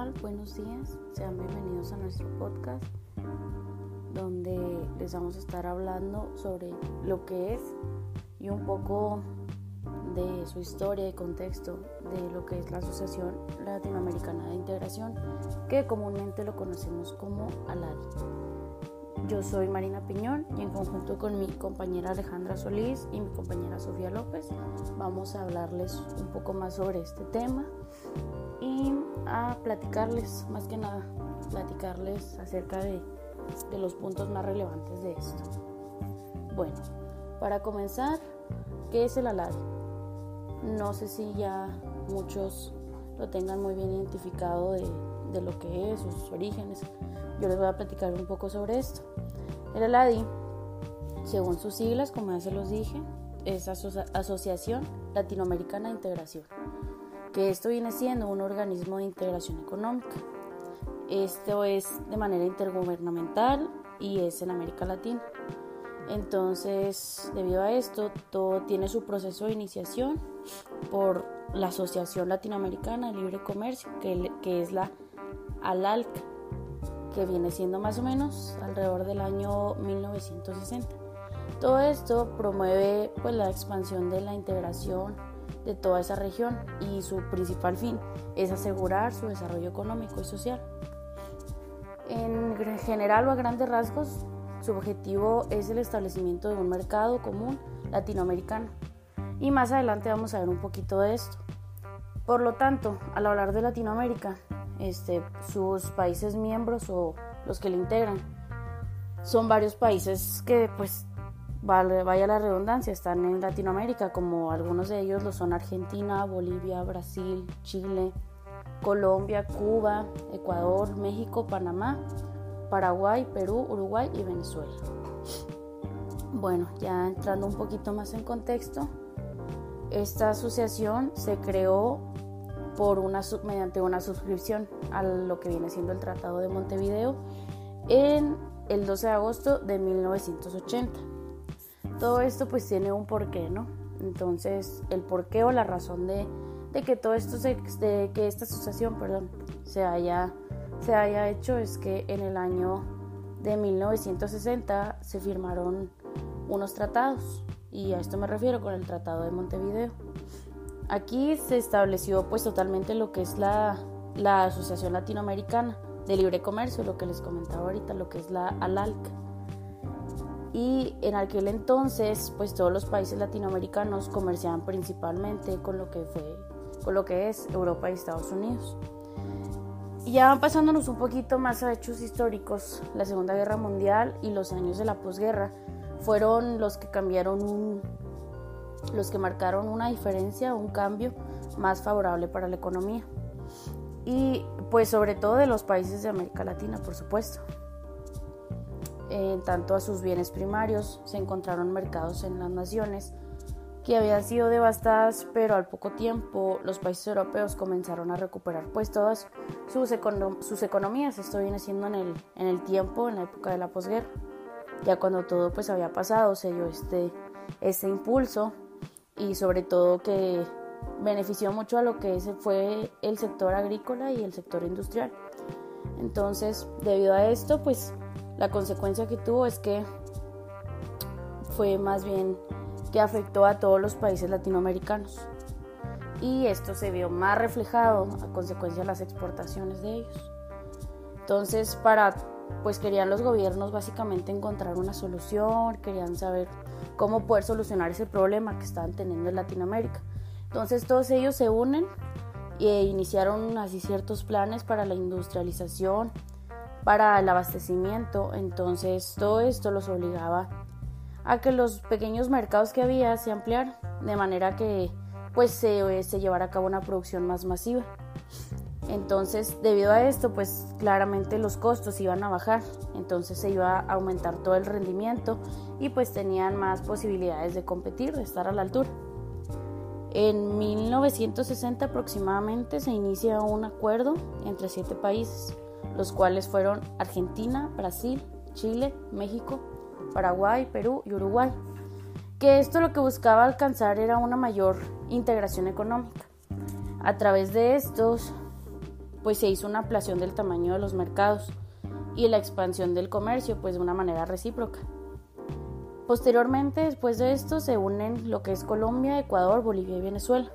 Buenos días. Sean bienvenidos a nuestro podcast donde les vamos a estar hablando sobre lo que es y un poco de su historia y contexto de lo que es la Asociación Latinoamericana de Integración, que comúnmente lo conocemos como ALADI. Yo soy Marina Piñón y en conjunto con mi compañera Alejandra Solís y mi compañera Sofía López vamos a hablarles un poco más sobre este tema a platicarles, más que nada, platicarles acerca de, de los puntos más relevantes de esto. Bueno, para comenzar, ¿qué es el ALADI? No sé si ya muchos lo tengan muy bien identificado de, de lo que es, sus orígenes. Yo les voy a platicar un poco sobre esto. El ALADI, según sus siglas, como ya se los dije, es Asociación Latinoamericana de Integración que esto viene siendo un organismo de integración económica. Esto es de manera intergubernamental y es en América Latina. Entonces, debido a esto, todo tiene su proceso de iniciación por la Asociación Latinoamericana de Libre Comercio, que, es la ALALC, que viene siendo más o menos alrededor del año 1960. Todo esto promueve pues, la expansión de la integración de toda esa región y su principal fin es asegurar su desarrollo económico y social. En general o a grandes rasgos, su objetivo es el establecimiento de un mercado común latinoamericano y más adelante vamos a ver un poquito de esto. Por lo tanto, al hablar de Latinoamérica, este, sus países miembros o los que le integran son varios países que pues vaya la redundancia, están en Latinoamérica, como algunos de ellos lo son Argentina, Bolivia, Brasil, Chile, Colombia, Cuba, Ecuador, México, Panamá, Paraguay, Perú, Uruguay y Venezuela. Bueno, ya entrando un poquito más en contexto, esta asociación se creó por una, mediante una suscripción a lo que viene siendo el Tratado de Montevideo en el 12 de agosto de 1980 todo esto pues tiene un porqué, ¿no? Entonces, el porqué o la razón de, que todo esto, se, de que esta asociación, perdón, se haya, se haya hecho es que en el año de 1960 se firmaron unos tratados y a esto me refiero con el Tratado de Montevideo. Aquí se estableció pues totalmente lo que es la, la Asociación Latinoamericana de Libre Comercio, lo que les comentaba ahorita, lo que es la ALALC y en aquel entonces pues todos los países latinoamericanos comerciaban principalmente con lo que fue con lo que es Europa y Estados Unidos. Y ya pasándonos un poquito más a hechos históricos, la Segunda Guerra Mundial y los años de la posguerra fueron los que cambiaron los que marcaron una diferencia, un cambio más favorable para la economía. Y pues sobre todo de los países de América Latina, por supuesto. En tanto a sus bienes primarios, se encontraron mercados en las naciones que habían sido devastadas, pero al poco tiempo los países europeos comenzaron a recuperar pues todas sus, sus economías. Esto viene siendo en el, en el tiempo, en la época de la posguerra. Ya cuando todo pues había pasado, se dio este, este impulso y sobre todo que benefició mucho a lo que fue el sector agrícola y el sector industrial. Entonces, debido a esto, pues la consecuencia que tuvo es que fue más bien que afectó a todos los países latinoamericanos. Y esto se vio más reflejado a consecuencia de las exportaciones de ellos. Entonces, para pues querían los gobiernos básicamente encontrar una solución, querían saber cómo poder solucionar ese problema que estaban teniendo en Latinoamérica. Entonces todos ellos se unen e iniciaron así ciertos planes para la industrialización, para el abastecimiento. Entonces todo esto los obligaba a que los pequeños mercados que había se ampliaran de manera que pues se, se llevara a cabo una producción más masiva. Entonces, debido a esto, pues claramente los costos iban a bajar, entonces se iba a aumentar todo el rendimiento y pues tenían más posibilidades de competir, de estar a la altura. En 1960 aproximadamente se inicia un acuerdo entre siete países los cuales fueron Argentina, Brasil, Chile, México, Paraguay, Perú y Uruguay. Que esto lo que buscaba alcanzar era una mayor integración económica. A través de estos, pues se hizo una ampliación del tamaño de los mercados y la expansión del comercio, pues de una manera recíproca. Posteriormente, después de esto, se unen lo que es Colombia, Ecuador, Bolivia y Venezuela.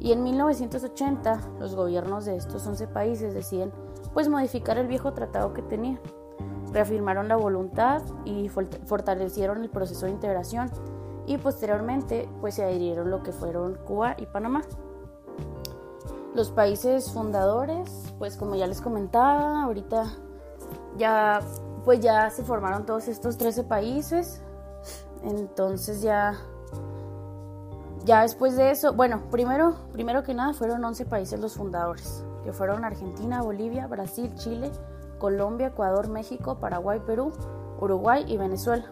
Y en 1980, los gobiernos de estos 11 países deciden pues modificar el viejo tratado que tenían. Reafirmaron la voluntad y fortalecieron el proceso de integración y posteriormente pues se adhirieron lo que fueron Cuba y Panamá. Los países fundadores, pues como ya les comentaba, ahorita ya pues ya se formaron todos estos 13 países. Entonces ya ya después de eso, bueno, primero primero que nada fueron 11 países los fundadores, que fueron Argentina, Bolivia, Brasil, Chile, Colombia, Ecuador, México, Paraguay, Perú, Uruguay y Venezuela.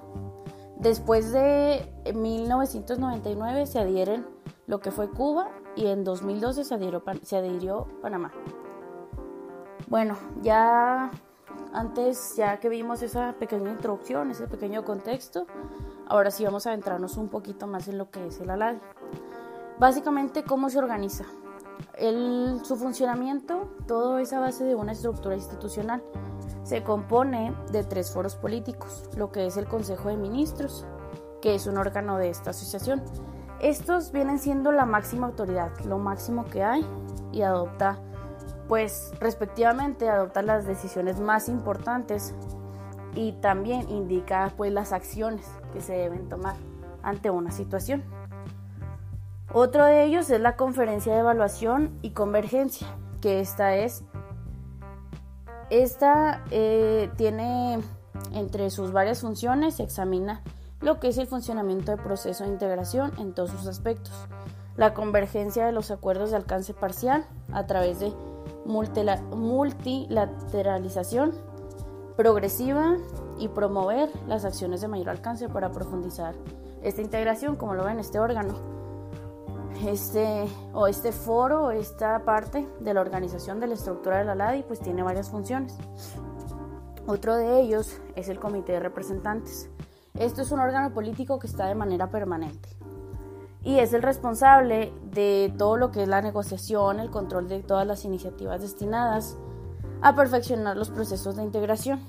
Después de 1999 se adhieren lo que fue Cuba y en 2012 se adhirió, se adhirió Panamá. Bueno, ya antes, ya que vimos esa pequeña introducción, ese pequeño contexto, ahora sí vamos a adentrarnos un poquito más en lo que es el ALADI. Básicamente, ¿cómo se organiza? Su funcionamiento, todo es a base de una estructura institucional. Se compone de tres foros políticos, lo que es el Consejo de Ministros, que es un órgano de esta asociación, estos vienen siendo la máxima autoridad, lo máximo que hay y adopta, pues respectivamente, adopta las decisiones más importantes y también indica pues las acciones que se deben tomar ante una situación. Otro de ellos es la conferencia de evaluación y convergencia, que esta es, esta eh, tiene entre sus varias funciones, se examina lo que es el funcionamiento del proceso de integración en todos sus aspectos, la convergencia de los acuerdos de alcance parcial a través de multilateralización progresiva y promover las acciones de mayor alcance para profundizar esta integración, como lo ven, este órgano, este o este foro, esta parte de la organización de la estructura de la LADI, pues tiene varias funciones. Otro de ellos es el comité de representantes. Esto es un órgano político que está de manera permanente y es el responsable de todo lo que es la negociación, el control de todas las iniciativas destinadas a perfeccionar los procesos de integración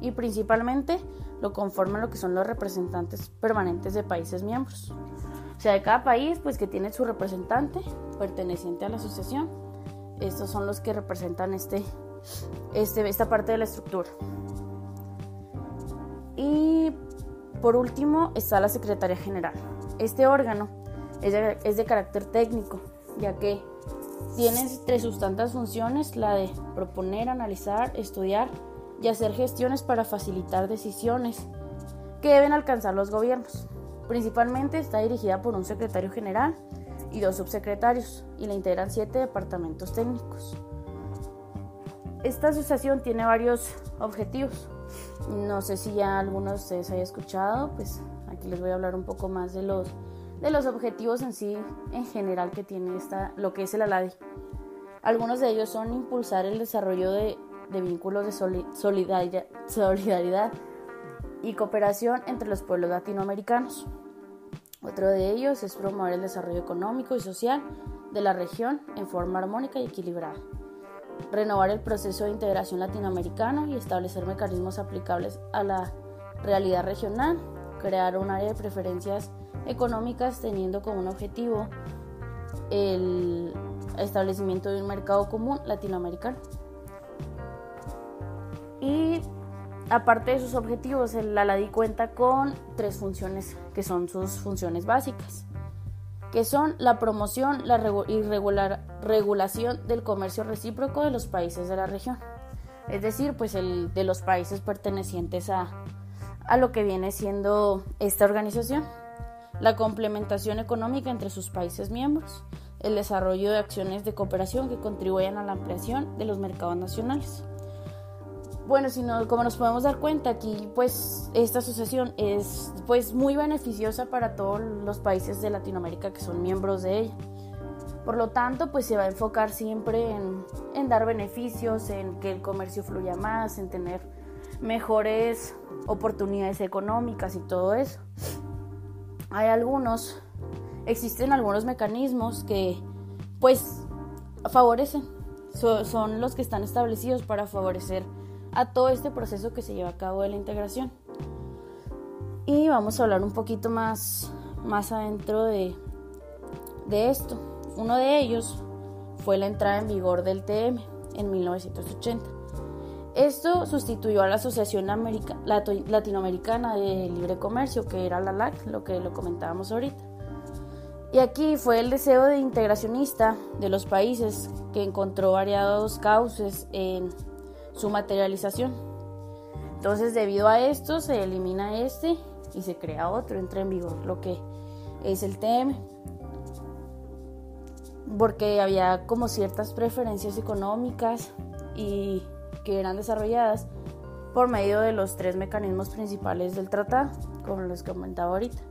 y principalmente lo conforman lo que son los representantes permanentes de países miembros. Sea, de cada país pues que tiene su representante perteneciente a la asociación. Estos son los que representan este, este, esta parte de la estructura. Y por último está la Secretaría General. Este órgano es de, carácter técnico, ya que tiene entre sus tantas funciones la de proponer, analizar, estudiar y hacer gestiones para facilitar decisiones que deben alcanzar los gobiernos. Principalmente está dirigida por un secretario general y dos subsecretarios y la integran siete departamentos técnicos. Esta asociación tiene varios objetivos. No sé si ya alguno de ustedes haya escuchado, pues aquí les voy a hablar un poco más de los, de los objetivos en sí, en general, que tiene esta, lo que es el ALADI. Algunos de ellos son impulsar el desarrollo de, vínculos de solidaridad y cooperación entre los pueblos latinoamericanos. Otro de ellos es promover el desarrollo económico y social de la región en forma armónica y equilibrada renovar el proceso de integración latinoamericano y establecer mecanismos aplicables a la realidad regional, crear un área de preferencias económicas teniendo como un objetivo el establecimiento de un mercado común latinoamericano. Y aparte de sus objetivos, la LADI cuenta con tres funciones que son sus funciones básicas que son la promoción la y regulación del comercio recíproco de los países de la región, es decir, pues el de los países pertenecientes a, a lo que viene siendo esta organización, la complementación económica entre sus países miembros, el desarrollo de acciones de cooperación que contribuyan a la ampliación de los mercados nacionales. Bueno, si como nos podemos dar cuenta, aquí pues esta asociación es pues muy beneficiosa para todos los países de Latinoamérica que son miembros de ella. Por lo tanto, pues se va a enfocar siempre en dar beneficios, en que el comercio fluya más, en tener mejores oportunidades económicas y todo eso. Hay algunos, existen algunos mecanismos que pues favorecen son los que están establecidos para favorecer a todo este proceso que se lleva a cabo de la integración. Y vamos a hablar un poquito más, más adentro de, de esto. Uno de ellos fue la entrada en vigor del TM en 1980. Esto sustituyó a la Asociación Latinoamericana de Libre Comercio, que era la LAC, lo que lo comentábamos ahorita. Y aquí fue el deseo de integracionista de los países que encontró variados cauces en su materialización. Entonces, debido a esto, se elimina este y se crea otro, entra en vigor lo que es el TM. Porque había como ciertas preferencias económicas y que eran desarrolladas por medio de los tres mecanismos principales del tratado, como los que comentaba ahorita.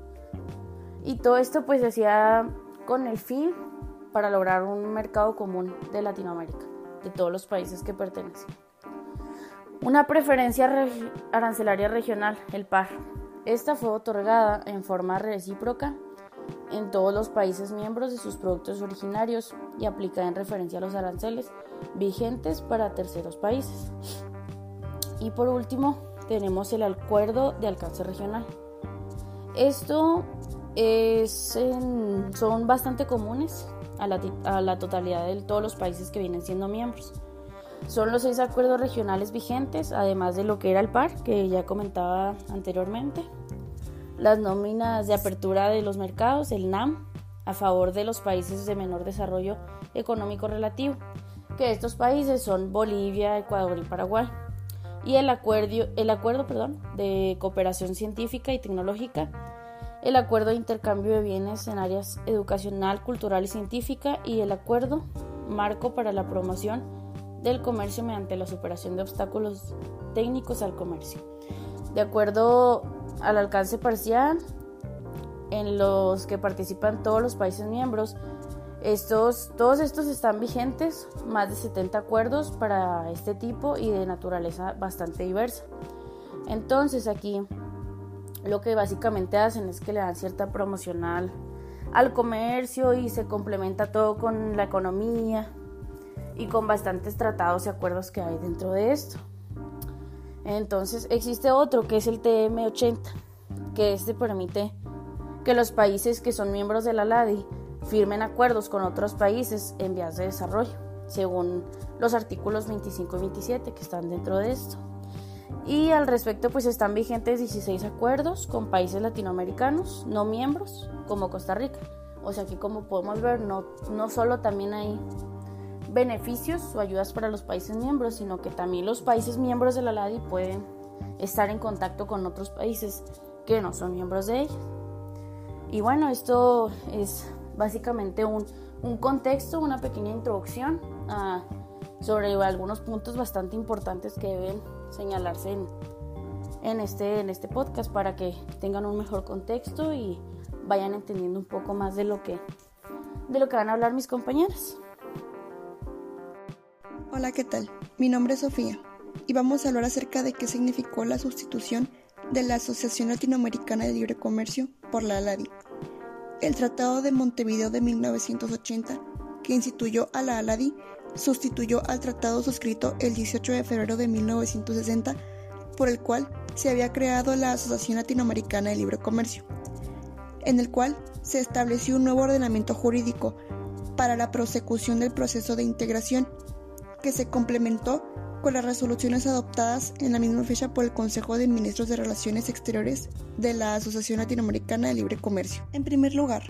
Y todo esto pues se hacía con el fin para lograr un mercado común de Latinoamérica, de todos los países que pertenecen. Una preferencia arancelaria regional, el PAR. Esta fue otorgada en forma recíproca en todos los países miembros de sus productos originarios y aplicada en referencia a los aranceles vigentes para terceros países. Y por último, tenemos el acuerdo de alcance regional. Esto son bastante comunes a la, totalidad de todos los países que vienen siendo miembros. Son los seis acuerdos regionales vigentes, además de lo que era el PAR, que ya comentaba anteriormente. Las nóminas de apertura de los mercados, el NAM, a favor de los países de menor desarrollo económico relativo, que estos países son Bolivia, Ecuador y Paraguay. Y el acuerdo, el acuerdo perdón, de cooperación científica y tecnológica el acuerdo de intercambio de bienes en áreas educacional, cultural y científica y el acuerdo marco para la promoción del comercio mediante la superación de obstáculos técnicos al comercio. De acuerdo al alcance parcial en los que participan todos los países miembros, estos, todos estos están vigentes, más de 70 acuerdos para este tipo y de naturaleza bastante diversa. Entonces aquí lo que básicamente hacen es que le dan cierta promocional al comercio y se complementa todo con la economía y con bastantes tratados y acuerdos que hay dentro de esto. Entonces existe otro que es el TM80, que este permite que los países que son miembros de la LADI firmen acuerdos con otros países en vías de desarrollo, según los artículos 25 y 27 que están dentro de esto. Y al respecto, pues están vigentes 16 acuerdos con países latinoamericanos no miembros, como Costa Rica. O sea que como podemos ver, no, no solo también hay beneficios o ayudas para los países miembros, sino que también los países miembros de la LADI pueden estar en contacto con otros países que no son miembros de ella. Y bueno, esto es básicamente un, un contexto, una pequeña introducción sobre algunos puntos bastante importantes que deben señalarse en, este, en este podcast para que tengan un mejor contexto y vayan entendiendo un poco más de lo que, de lo que van a hablar mis compañeras. Hola, ¿qué tal? Mi nombre es Sofía y vamos a hablar acerca de qué significó la sustitución de la Asociación Latinoamericana de Libre Comercio por la ALADI. El Tratado de Montevideo de 1980, que instituyó a la ALADI, sustituyó al tratado suscrito el 18 de febrero de 1960, por el cual se había creado la Asociación Latinoamericana de Libre Comercio, en el cual se estableció un nuevo ordenamiento jurídico para la prosecución del proceso de integración, que se complementó con las resoluciones adoptadas en la misma fecha por el Consejo de Ministros de Relaciones Exteriores de la Asociación Latinoamericana de Libre Comercio. En primer lugar,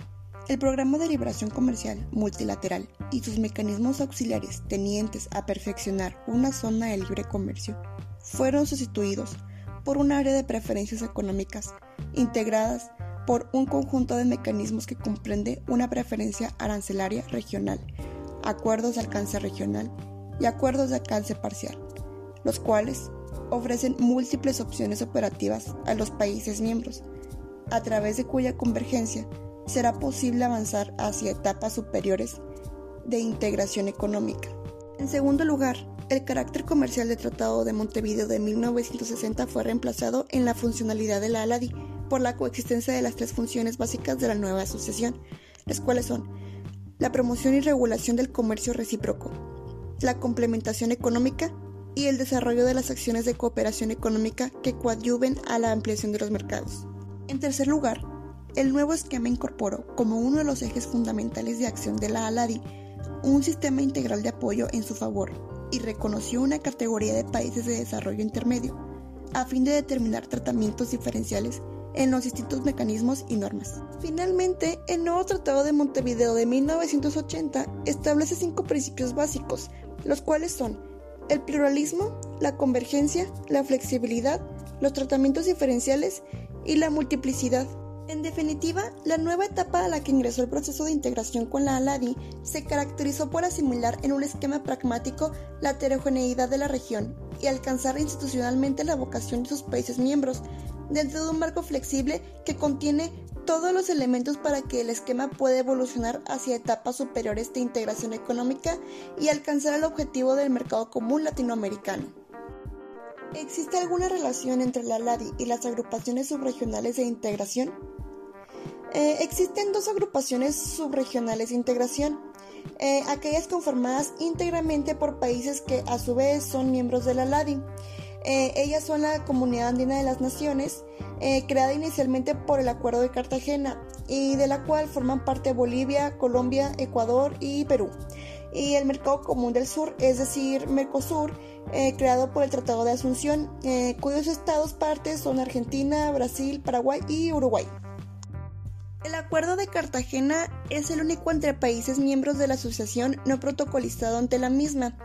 el Programa de Liberación Comercial Multilateral y sus mecanismos auxiliares tenientes a perfeccionar una zona de libre comercio fueron sustituidos por un área de preferencias económicas integradas por un conjunto de mecanismos que comprende una preferencia arancelaria regional, acuerdos de alcance regional y acuerdos de alcance parcial, los cuales ofrecen múltiples opciones operativas a los países miembros, a través de cuya convergencia será posible avanzar hacia etapas superiores de integración económica. En segundo lugar, el carácter comercial del Tratado de Montevideo de 1960 fue reemplazado en la funcionalidad de la ALADI por la coexistencia de las tres funciones básicas de la nueva asociación, las cuales son la promoción y regulación del comercio recíproco, la complementación económica y el desarrollo de las acciones de cooperación económica que coadyuven a la ampliación de los mercados. En tercer lugar, el nuevo esquema incorporó como uno de los ejes fundamentales de acción de la ALADI un sistema integral de apoyo en su favor y reconoció una categoría de países de desarrollo intermedio a fin de determinar tratamientos diferenciales en los distintos mecanismos y normas. Finalmente, el nuevo Tratado de Montevideo de 1980 establece cinco principios básicos, los cuales son el pluralismo, la convergencia, la flexibilidad, los tratamientos diferenciales y la multiplicidad. En definitiva, la nueva etapa a la que ingresó el proceso de integración con la ALADI se caracterizó por asimilar en un esquema pragmático la heterogeneidad de la región y alcanzar institucionalmente la vocación de sus países miembros, dentro de un marco flexible que contiene todos los elementos para que el esquema pueda evolucionar hacia etapas superiores de integración económica y alcanzar el objetivo del mercado común latinoamericano. ¿Existe alguna relación entre la LADI y las agrupaciones subregionales de integración? Eh, existen dos agrupaciones subregionales de integración, eh, aquellas conformadas íntegramente por países que a su vez son miembros de la LADI. Eh, ellas son la Comunidad Andina de las Naciones, eh, creada inicialmente por el Acuerdo de Cartagena y de la cual forman parte Bolivia, Colombia, Ecuador y Perú. Y el Mercado Común del Sur, es decir, Mercosur, eh, creado por el Tratado de Asunción, cuyos estados partes son Argentina, Brasil, Paraguay y Uruguay. El Acuerdo de Cartagena es el único entre países miembros de la asociación no protocolizado ante la misma.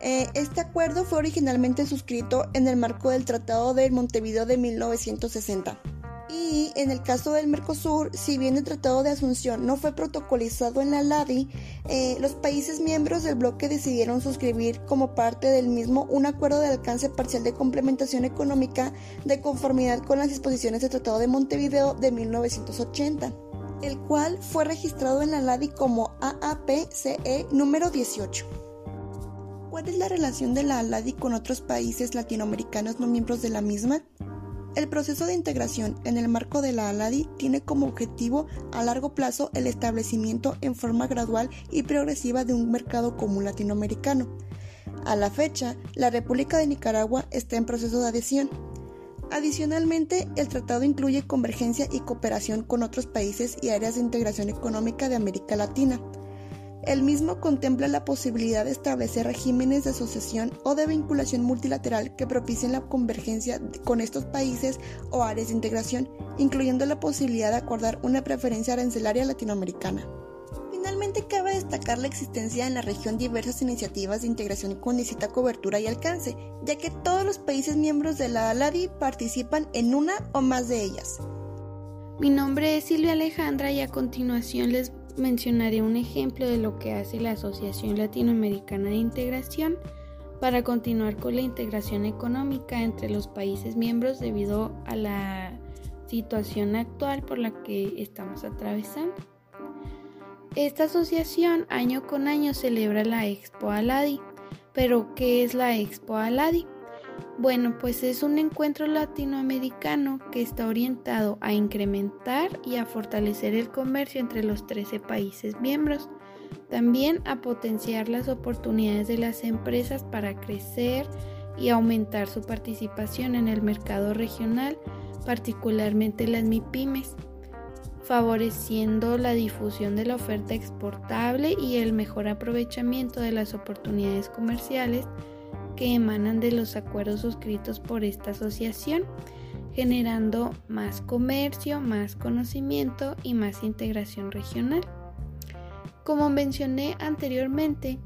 Eh, este acuerdo fue originalmente suscrito en el marco del Tratado de Montevideo de 1960. Y en el caso del Mercosur, si bien el Tratado de Asunción no fue protocolizado en la LADI, eh, los países miembros del bloque decidieron suscribir como parte del mismo un acuerdo de alcance parcial de complementación económica de conformidad con las disposiciones del Tratado de Montevideo de 1980, el cual fue registrado en la LADI como AAPCE número 18. ¿Cuál es la relación de la ALADI con otros países latinoamericanos no miembros de la misma? El proceso de integración en el marco de la ALADI tiene como objetivo a largo plazo el establecimiento en forma gradual y progresiva de un mercado común latinoamericano. A la fecha, la República de Nicaragua está en proceso de adhesión. Adicionalmente, el tratado incluye convergencia y cooperación con otros países y áreas de integración económica de América Latina. El mismo contempla la posibilidad de establecer regímenes de asociación o de vinculación multilateral que propicien la convergencia con estos países o áreas de integración, incluyendo la posibilidad de acordar una preferencia arancelaria latinoamericana. Finalmente, cabe destacar la existencia en la región diversas iniciativas de integración con distinta cobertura y alcance, ya que todos los países miembros de la ALADI participan en una o más de ellas. Mi nombre es Silvia Alejandra y a continuación les mencionaré un ejemplo de lo que hace la Asociación Latinoamericana de Integración para continuar con la integración económica entre los países miembros debido a la situación actual por la que estamos atravesando. Esta asociación año con año celebra la Expo Aladi. Pero, ¿qué es la Expo Aladi? Bueno, pues es un encuentro latinoamericano que está orientado a incrementar y a fortalecer el comercio entre los 13 países miembros, también a potenciar las oportunidades de las empresas para crecer y aumentar su participación en el mercado regional, particularmente las MIPIMES, favoreciendo la difusión de la oferta exportable y el mejor aprovechamiento de las oportunidades comerciales que emanan de los acuerdos suscritos por esta asociación, generando más comercio, más conocimiento y más integración regional. Como mencioné anteriormente,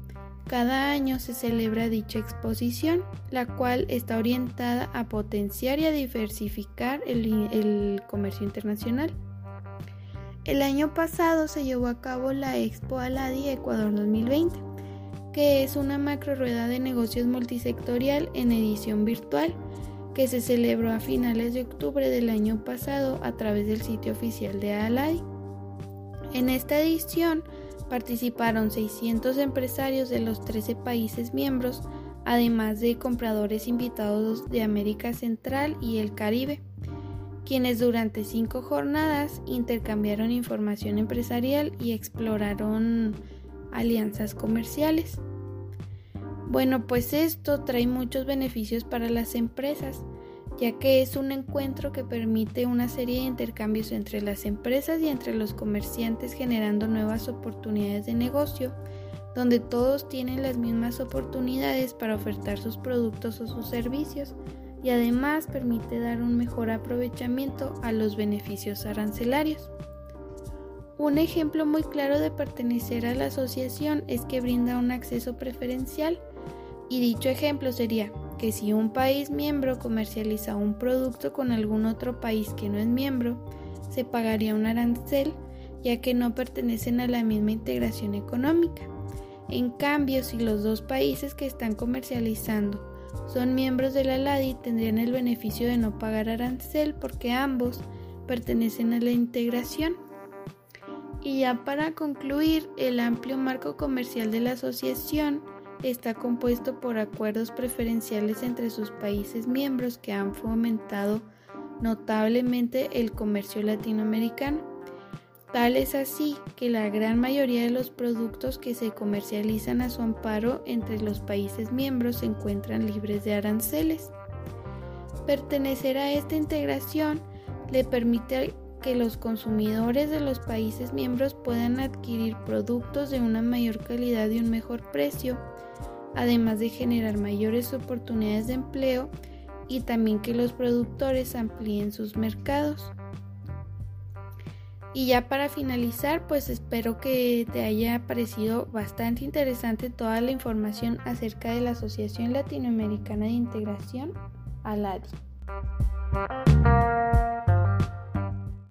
cada año se celebra dicha exposición, la cual está orientada a potenciar y a diversificar el, comercio internacional. El año pasado se llevó a cabo la Expo Aladi Ecuador 2020 que es una macro rueda de negocios multisectorial en edición virtual que se celebró a finales de octubre del año pasado a través del sitio oficial de ALAI. En esta edición participaron 600 empresarios de los 13 países miembros, además de compradores invitados de América Central y el Caribe, quienes durante cinco jornadas intercambiaron información empresarial y exploraron alianzas comerciales. Bueno, pues esto trae muchos beneficios para las empresas, ya que es un encuentro que permite una serie de intercambios entre las empresas y entre los comerciantes generando nuevas oportunidades de negocio, donde todos tienen las mismas oportunidades para ofertar sus productos o sus servicios y además permite dar un mejor aprovechamiento a los beneficios arancelarios. Un ejemplo muy claro de pertenecer a la asociación es que brinda un acceso preferencial y dicho ejemplo sería que si un país miembro comercializa un producto con algún otro país que no es miembro, se pagaría un arancel ya que no pertenecen a la misma integración económica. En cambio, si los dos países que están comercializando son miembros de la LADI, tendrían el beneficio de no pagar arancel porque ambos pertenecen a la integración. Y ya para concluir, el amplio marco comercial de la asociación está compuesto por acuerdos preferenciales entre sus países miembros que han fomentado notablemente el comercio latinoamericano. Tal es así que la gran mayoría de los productos que se comercializan a su amparo entre los países miembros se encuentran libres de aranceles. Pertenecer a esta integración le permite que los consumidores de los países miembros puedan adquirir productos de una mayor calidad y un mejor precio además de generar mayores oportunidades de empleo y también que los productores amplíen sus mercados. Y ya para finalizar, pues espero que te haya parecido bastante interesante toda la información acerca de la Asociación Latinoamericana de Integración, ALADI.